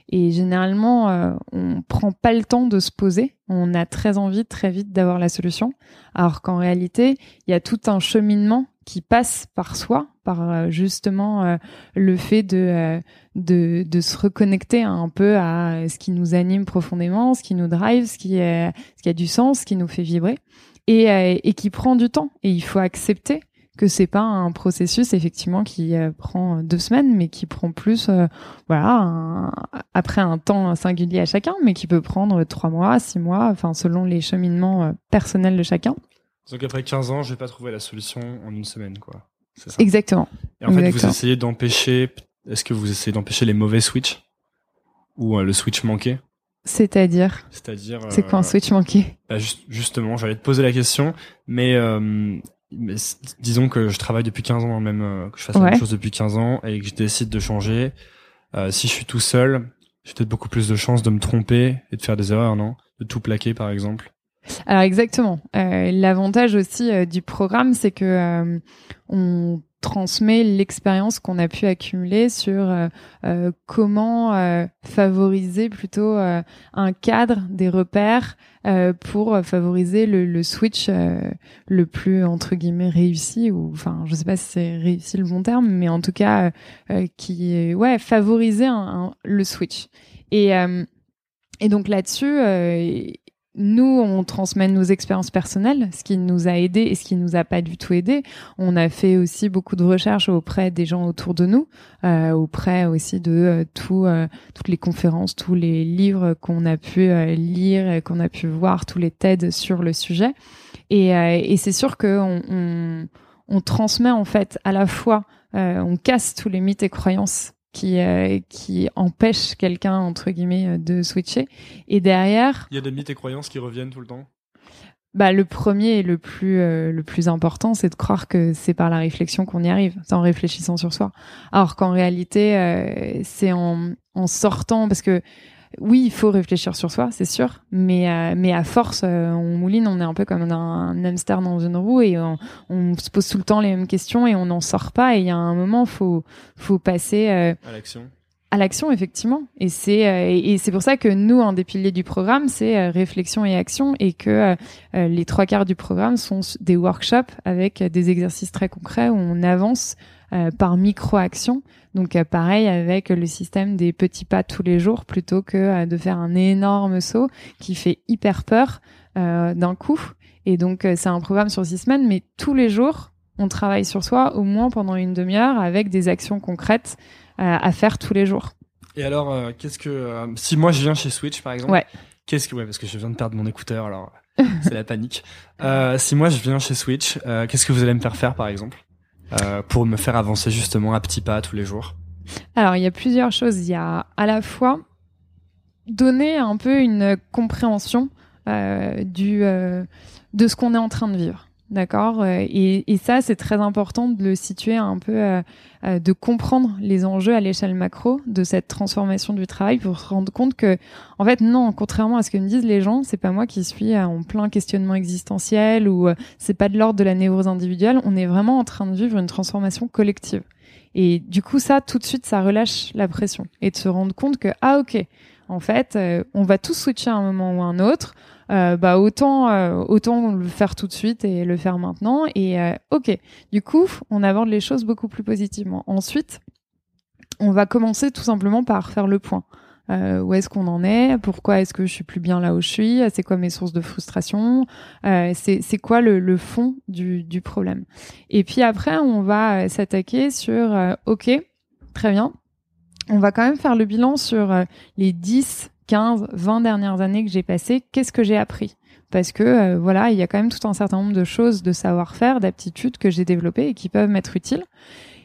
Et généralement, euh, on prend pas le temps de se poser. On a très envie très vite d'avoir la solution. Alors qu'en réalité, il y a tout un cheminement qui passe par soi, par euh, justement euh, le fait de, euh, de, de se reconnecter un peu à ce qui nous anime profondément, ce qui nous drive, ce qui, ce qui a du sens, ce qui nous fait vibrer, et, qui prend du temps. Et il faut accepter que c'est pas un processus effectivement qui prend deux semaines, mais qui prend plus, voilà, après un temps singulier à chacun, mais qui peut prendre trois mois, six mois, enfin selon les cheminements personnels de chacun. Donc après 15 ans, je vais pas trouver la solution en une semaine, quoi. Ça Exactement. Et en fait, vous essayez d'empêcher, est-ce que vous essayez d'empêcher les mauvais switches ou euh, le switch manqué? C'est-à-dire? C'est-à-dire. C'est quoi un euh, switch manqué? bah, Justement, j'allais te poser la question, mais, euh, mais, disons que je travaille depuis 15 ans, même que je fasse la même chose depuis 15 ans et que je décide de changer. si je suis tout seul, j'ai peut-être beaucoup plus de chances de me tromper et de faire des erreurs, non? De tout plaquer, par exemple. Alors exactement. Euh, L'avantage aussi euh, du programme, c'est que euh, on transmet l'expérience qu'on a pu accumuler sur comment favoriser plutôt un cadre, des repères pour favoriser le, switch le plus entre guillemets réussi ou enfin je sais pas si c'est réussi le bon terme, mais en tout cas qui ouais favoriser le switch et et donc là-dessus nous, on transmet nos expériences personnelles, ce qui nous a aidé et ce qui nous a pas du tout aidé. On a fait aussi beaucoup de recherches auprès des gens autour de nous, euh, auprès aussi de euh, tout, euh, toutes les conférences, tous les livres qu'on a pu euh, lire, qu'on a pu voir, tous les TED sur le sujet. Et, et c'est sûr que on, on, on, transmet en fait à la fois, on casse tous les mythes et croyances qui euh, qui empêche quelqu'un entre guillemets euh, de switcher. Et derrière il y a des mythes et croyances qui reviennent tout le temps. bah le premier et le plus euh, le plus important c'est de croire que c'est par la réflexion qu'on y arrive c'est en réfléchissant sur soi. Alors qu'en réalité c'est en en sortant parce que oui, il faut réfléchir sur soi, c'est sûr, mais euh, mais à force, euh, on mouline, on est un peu comme un, hamster dans une roue et on, se pose tout le temps les mêmes questions et on n'en sort pas. Et il y a un moment, faut faut passer euh, à l'action. À l'action, effectivement. Et c'est et c'est pour ça que nous, un des piliers du programme, c'est réflexion et action, et que les trois quarts du programme sont des workshops avec des exercices très concrets où on avance par micro-action donc euh, pareil avec le système des petits pas tous les jours plutôt que euh, de faire un énorme saut qui fait hyper peur euh, d'un coup. Et donc c'est un programme sur six semaines, mais tous les jours on travaille sur soi au moins pendant une demi-heure avec des actions concrètes à faire tous les jours. Et alors qu'est-ce que si moi je viens chez Switch par exemple Ouais. Qu'est-ce que ouais parce que je viens de perdre mon écouteur alors c'est la panique. si moi je viens chez Switch, qu'est-ce que vous allez me faire faire par exemple? Euh, pour me faire avancer justement à petits pas tous les jours Alors, il y a plusieurs choses. Il y a à la fois donner un peu une compréhension euh, du, euh, de ce qu'on est en train de vivre. D'accord euh, et, et, ça, c'est très important de le situer un peu, euh, euh, de comprendre les enjeux à l'échelle macro de cette transformation du travail pour se rendre compte que, en fait, non, contrairement à ce que me disent les gens, c'est pas moi qui suis en plein questionnement existentiel ou c'est pas de l'ordre de la névrose individuelle. On est vraiment en train de vivre une transformation collective. Et du coup, ça, tout de suite, ça relâche la pression et de se rendre compte que, ah, ok, en fait, on va tous switcher à un moment ou à un autre. Euh, bah autant euh, autant le faire tout de suite et le faire maintenant. Et euh, ok du coup on aborde les choses beaucoup plus positivement. Ensuite on va commencer tout simplement par faire le point. Euh, où est-ce qu'on en est? Pourquoi est-ce que je suis plus bien là où je suis? C'est quoi mes sources de frustration? Euh, C'est quoi le, le fond du, du, problème? Et puis après, on va s'attaquer sur OK, très bien. On va quand même faire le bilan sur les 10 15, 20 dernières années que j'ai passées, qu'est-ce que j'ai appris? Parce que euh, voilà, il y a quand même tout un certain nombre de choses, de savoir-faire, d'aptitudes que j'ai développées et qui peuvent m'être utiles.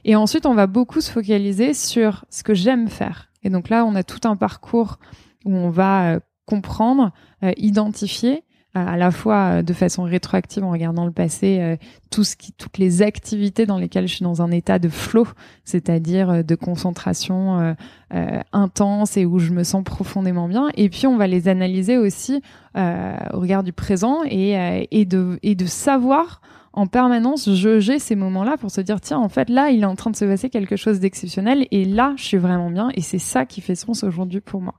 Et ensuite, on va beaucoup se focaliser sur ce que j'aime faire. Et donc là, on a tout un parcours où on va euh, comprendre, euh, identifier à la fois euh, de façon rétroactive en regardant le passé, euh, tout ce qui, toutes les activités dans lesquelles je suis dans un état de flow, c'est-à-dire euh, de concentration intense et où je me sens profondément bien. Et puis on va les analyser aussi au regard du présent et, et, de, savoir en permanence jauger ces moments-là pour se dire tiens en fait là il est en train de se passer quelque chose d'exceptionnel et là je suis vraiment bien et c'est ça qui fait sens aujourd'hui pour moi.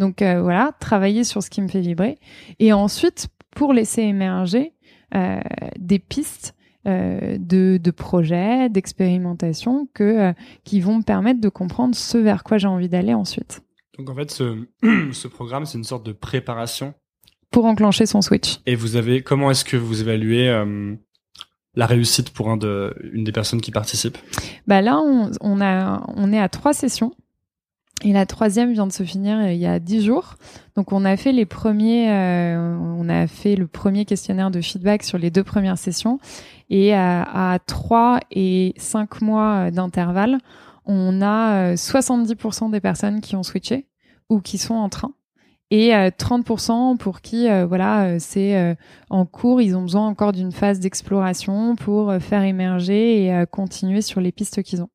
Donc euh, voilà, travailler sur ce qui me fait vibrer. Et ensuite, pour laisser émerger euh, des pistes euh, de, de, projets, d'expérimentation que qui vont me permettre de comprendre ce vers quoi j'ai envie d'aller ensuite. Donc en fait, ce, ce programme, c'est une sorte de préparation pour enclencher son switch. Et vous avez comment est-ce que vous évaluez la réussite pour un de, une des personnes qui participent Bah là, on, on, a, on est à trois sessions. Et la troisième vient de se finir euh, il y a dix jours. Donc on a fait les premiers, euh, on a fait le premier questionnaire de feedback sur les deux premières sessions. Et à, trois et cinq mois d'intervalle, on a 70% euh, des personnes qui ont switché ou qui sont en train et 30% pour qui voilà c'est en cours ils ont besoin encore d'une phase d'exploration pour faire émerger et continuer sur les pistes qu'ils ont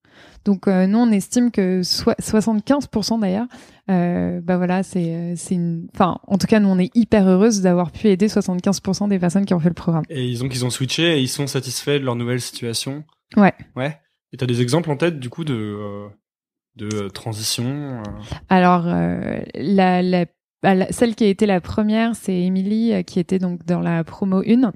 donc euh, nous on estime que 75% d'ailleurs, euh, bah voilà c'est euh, c'est une, enfin en tout cas nous on est hyper heureuse d'avoir pu aider 75% des personnes qui ont fait le programme. Et ils ont qu'ils ont switché et ils sont satisfaits de leur nouvelle situation. Ouais. Ouais. Et t'as des exemples en tête du coup de de transition Alors la, bah, celle qui a été la première, c'est Émilie qui était donc dans la promo 1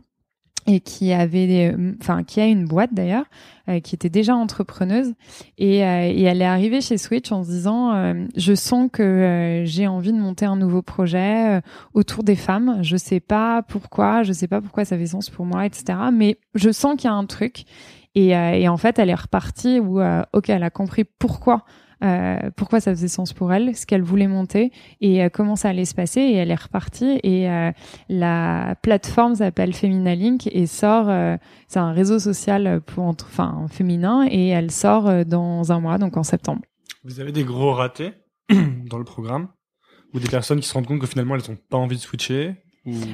et qui avait, enfin, qui a une boîte d'ailleurs, euh, qui était déjà entrepreneuse, et, euh, elle est arrivée chez Switch en se disant, euh, je sens que j'ai envie de monter un nouveau projet autour des femmes. Je sais pas pourquoi, je sais pas pourquoi ça fait sens pour moi, etc. Mais je sens qu'il y a un truc. Et, et, en fait, elle est repartie où, ok, elle a compris pourquoi euh, pourquoi ça faisait sens pour elle, ce qu'elle voulait monter et euh, comment ça allait se passer. Et elle est repartie. Et euh, la plateforme s'appelle Femina Link et sort. c'est un réseau social pour enfin féminin et elle sort dans un mois, donc en septembre. Vous avez des gros ratés dans le programme ou des personnes qui se rendent compte que finalement elles n'ont pas envie de switcher?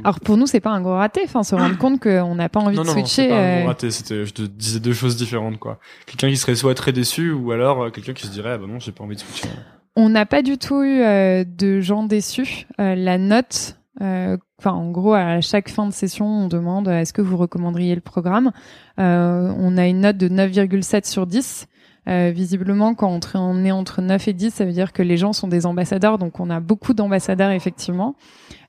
Alors pour nous, c'est pas un gros raté. Enfin, se rendre compte qu'on n'a pas envie de switcher. Non, non, c'est pas un gros raté. C'était, je te disais deux choses différentes, quoi. Quelqu'un qui serait soit très déçu, ou alors euh, quelqu'un qui se dirait, ah bah non, j'ai pas envie de switcher. On n'a pas du tout eu euh, de gens déçus. Euh, la note, enfin, en gros, à chaque fin de session, on demande est-ce que vous recommanderiez le programme? on a une note de 9,7 sur 10. visiblement, quand on est entre 9 et 10, ça veut dire que les gens sont des ambassadeurs, donc on a beaucoup d'ambassadeurs effectivement.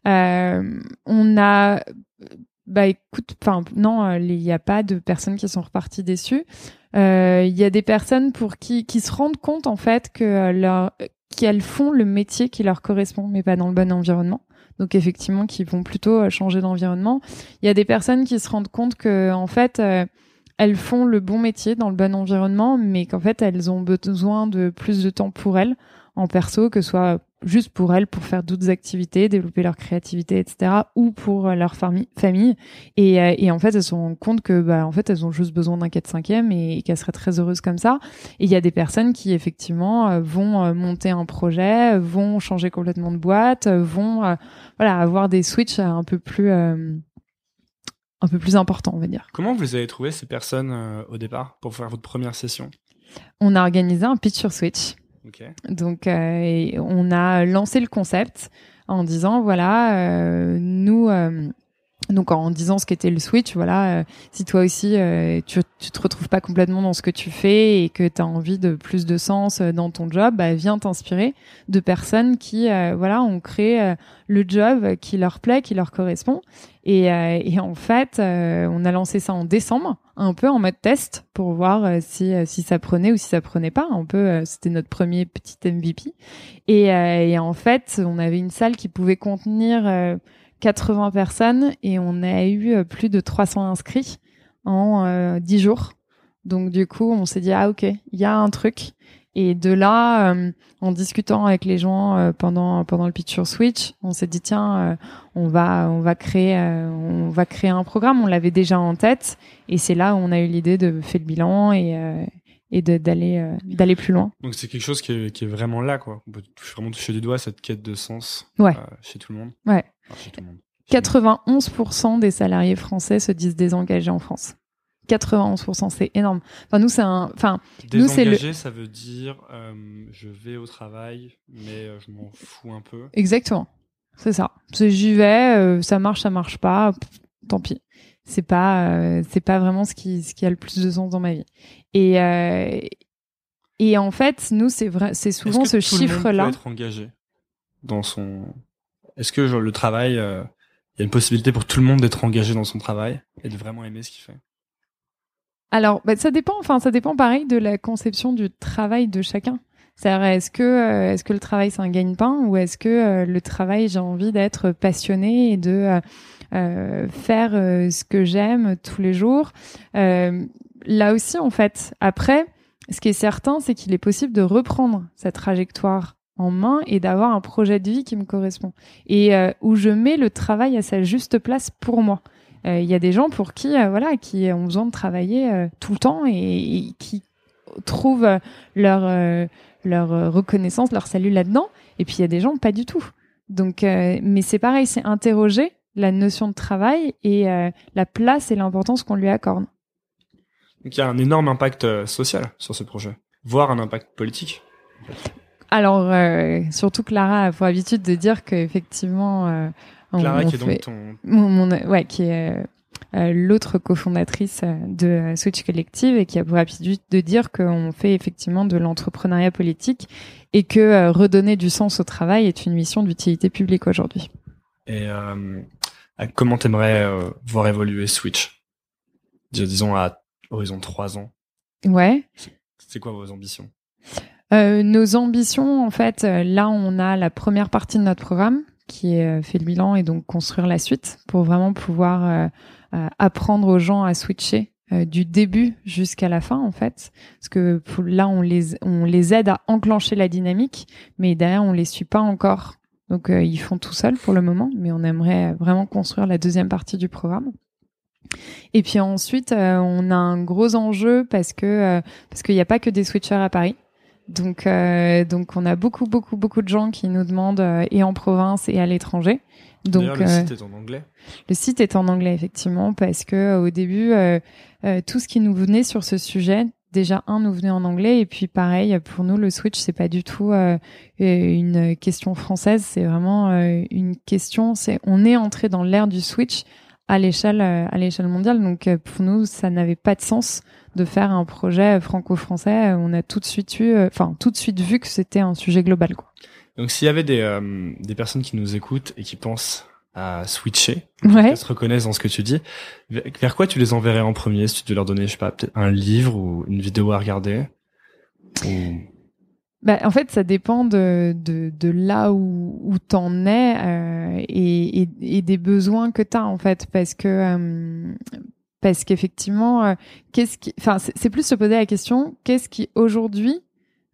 Euh, on a bah écoute, enfin non, euh, il n'y a pas de personnes qui sont reparties déçues. Euh, il y a des personnes pour qui qui se rendent compte en fait que qu'elles font le métier qui leur correspond, mais pas dans le bon environnement. Donc effectivement, qui vont plutôt changer d'environnement. Il y a des personnes qui se rendent compte que en fait elles font le bon métier dans le bon environnement, mais qu'en fait elles ont besoin de plus de temps pour elles en perso, que ce soit juste pour elles, pour faire d'autres activités, développer leur créativité, etc., ou pour euh, leur famille. Et, euh, et en fait, elles se rendent compte que, bah, en fait, elles ont juste besoin d'un 4 5 et, qu'elles seraient très heureuses comme ça. Et il y a des personnes qui, effectivement, euh, vont monter un projet, vont changer complètement de boîte, vont, voilà, avoir des switches un peu plus, un peu plus importants, on va dire. Comment vous avez trouvé ces personnes au départ pour faire votre première session? On a organisé un pitch sur Switch. Donc, euh, on a lancé le concept en disant voilà, euh, nous. Euh, donc en disant ce qu'était le switch, voilà, si toi aussi tu, tu te retrouves pas complètement dans ce que tu fais et que tu as envie de plus de sens dans ton job, bah, viens t'inspirer de personnes qui voilà ont créé le job qui leur plaît, qui leur correspond. Et, et en fait, on a lancé ça en décembre un peu en mode test pour voir euh, si, euh, si ça prenait ou si ça prenait pas. Un peu, euh, c'était notre premier petit MVP. Et, et, en fait, on avait une salle qui pouvait contenir 80 personnes et on a eu plus de 300 inscrits en 10 jours. Donc du coup, on s'est dit ah ok, il y a un truc. Et de là, euh, en discutant avec les gens euh, pendant pendant le pitch sur Switch, on s'est dit tiens, euh, on va on va créer on va créer un programme. On l'avait déjà en tête, et c'est là où on a eu l'idée de faire le bilan et et d'aller d'aller plus loin. Donc c'est quelque chose qui est, qui est, vraiment là quoi. On peut vraiment toucher du doigt cette quête de sens chez tout le monde. Ouais. 91% des salariés français se disent désengagés en France. 91%, c'est énorme. Enfin, nous, c'est un. Enfin, nous, c'est le. ça veut dire euh, je vais au travail, mais euh, je m'en fous un peu. Exactement. C'est ça. J'y vais, euh, ça marche, ça marche pas, tant pis. C'est pas, c'est pas vraiment ce qui, ce qui a le plus de sens dans ma vie. Et, et en fait, nous, c'est vrai, c'est souvent ce chiffre-là. être engagé dans son. Est-ce que le travail, il y a une possibilité pour tout le monde d'être engagé dans son travail et de vraiment aimer ce qu'il fait? Alors, bah, ça dépend. Enfin, ça dépend pareil de la conception du travail de chacun. C'est-à-dire, est-ce que, euh, est-ce que le travail c'est un gagne-pain ou est-ce que euh, le travail j'ai envie d'être passionné et de euh, faire ce que j'aime tous les jours? là aussi, en fait, après, ce qui est certain, c'est qu'il est possible de reprendre cette trajectoire en main et d'avoir un projet de vie qui me correspond et où je mets le travail à sa juste place pour moi. Euh, il y a des gens pour qui, euh, voilà, qui ont besoin de travailler euh, tout le temps et, qui trouvent leur leur reconnaissance, leur salut là-dedans. Et puis il y a des gens pas du tout. Donc, mais c'est pareil, c'est interroger la notion de travail et la place et l'importance qu'on lui accorde. Donc il y a un énorme impact social sur ce projet, voire un impact politique. Alors, surtout Clara a pour habitude de dire qu'effectivement, Clara, qui est donc ton. Mon, ouais, qui est euh, euh, l'autre cofondatrice euh, de Switch Collective et qui a pour habitude de dire qu'on fait effectivement de l'entrepreneuriat politique et que redonner du sens au travail est une mission d'utilité publique aujourd'hui. Et comment t'aimerais voir évoluer Switch? Disons à horizon 3 ans Ouais. C'est quoi vos ambitions? Euh, Nos ambitions, en fait, euh, là, on a la première partie de notre programme qui est euh, fait le bilan et donc construire la suite pour vraiment pouvoir euh, euh, apprendre aux gens à switcher du début jusqu'à la fin en fait. Parce que là on les on les aide à enclencher la dynamique mais derrière on les suit pas encore. Donc ils font tout seuls pour le moment mais on aimerait vraiment construire la deuxième partie du programme. Et puis ensuite, euh, on a un gros enjeu parce que euh, parce qu'il n'y a pas que des switchers à Paris. Donc euh, donc on a beaucoup beaucoup beaucoup de gens qui nous demandent et en province et à l'étranger. Donc le site est en anglais. Le site est en anglais effectivement parce que au début tout ce qui nous venait sur ce sujet déjà un nous venait en anglais et puis pareil pour nous le switch c'est pas du tout une question française c'est vraiment une question c'est on est entré dans l'ère du switch à l'échelle euh, à l'échelle mondiale. Donc euh, pour nous, ça n'avait pas de sens de faire un projet franco-français. On a tout de suite eu, euh, enfin tout de suite vu que c'était un sujet global. Quoi. Donc s'il y avait des des personnes qui nous écoutent et qui pensent à switcher, ouais. qui se reconnaissent dans ce que tu dis, vers quoi tu les enverrais en premier Si tu devais leur donner, je sais pas, peut-être un livre ou une vidéo à regarder ou... Bah, en fait, ça dépend de, de, de là où, où t'en es euh, et, et, et, des besoins que t'as en fait, parce que euh, parce qu'effectivement, euh, qu'est-ce qui, enfin, c'est plus se poser la question, qu'est-ce qui aujourd'hui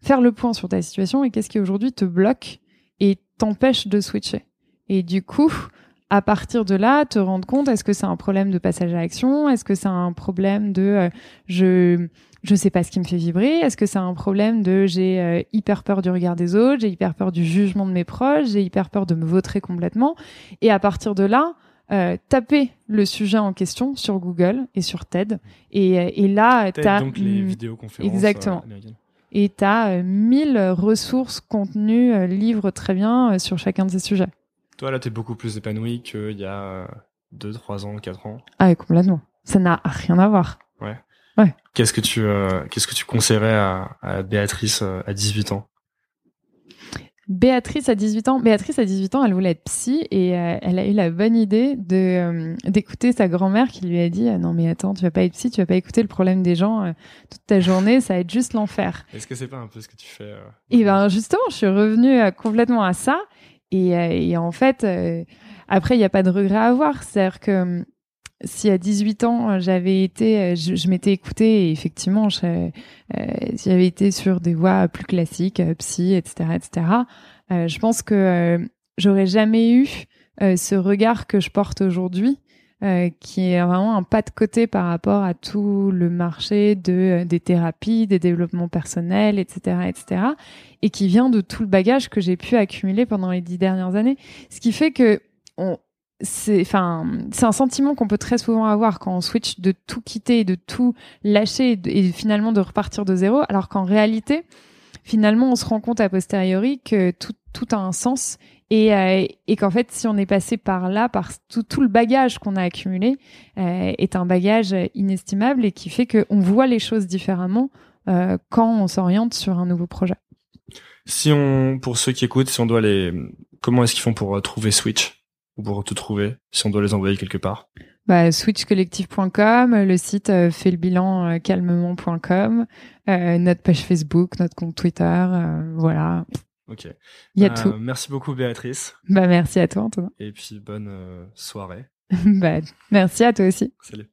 faire le point sur ta situation et qu'est-ce qui aujourd'hui te bloque et t'empêche de switcher. Et du coup, à partir de là, te rendre compte, est-ce que c'est un problème de passage à l'action? Est-ce que c'est un problème de euh, je je sais pas ce qui me fait vibrer? Est-ce que c'est un problème de j'ai euh, hyper peur du regard des autres, j'ai hyper peur du jugement de mes proches, j'ai hyper peur de me vautrer complètement? Et à partir de là, euh, taper le sujet en question sur Google et sur TED. Et, euh, et là, tu as donc les vidéoconférences exactement. et tu as 1000 ressources, contenus, livres très bien sur chacun de ces sujets. Toi, là, tu es beaucoup plus épanoui qu'il y a 2, 3 ans, 4 ans. Ah, complètement. Ça n'a rien à voir. Ouais. Ouais. Qu'est-ce que tu euh, qu'est-ce que tu conseillerais à, à Béatrice euh, à 18 ans? Béatrice à 18 ans, Béatrice à 18 ans, elle voulait être psy et euh, elle a eu la bonne idée de d'écouter sa grand-mère qui lui a dit non mais attends, tu vas pas être psy, tu vas pas écouter le problème des gens toute ta journée, ça va être juste l'enfer. Est-ce que c'est pas un peu ce que tu fais Et eh ben justement, je suis revenue complètement à ça et, et en fait après il n'y a pas de regret à avoir, c'est-à-dire que si à 18 ans euh, j'avais été, euh, je, m'étais écoutée et effectivement euh, j'avais été sur des voies plus classiques, psy, etc., etc. je pense que j'aurais jamais eu ce regard que je porte aujourd'hui, qui est vraiment un pas de côté par rapport à tout le marché de des thérapies, des développements personnels, etc., etc., et qui vient de tout le bagage que j'ai pu accumuler pendant les dix dernières années. Ce qui fait que on, c'est enfin c'est un sentiment qu'on peut très souvent avoir quand on switch de tout quitter de tout lâcher et, finalement de repartir de zéro alors qu'en réalité finalement on se rend compte a posteriori que tout, tout a un sens et, euh, et qu'en fait si on est passé par là par tout, tout le bagage qu'on a accumulé euh, est un bagage inestimable et qui fait qu'on voit les choses différemment euh, quand on s'oriente sur un nouveau projet. Si on pour ceux qui écoutent si on doit les comment est-ce qu'ils font pour trouver Switch? Ou pour te trouver si on doit les envoyer quelque part bah, switchcollectif.com, le site euh, fait le bilan euh, calmement.com, euh, notre page Facebook, notre compte Twitter, euh, voilà. Ok. Il y a tout. Merci beaucoup Béatrice. Bah merci à toi Antoine. Et puis bonne soirée. bah merci à toi aussi. Salut.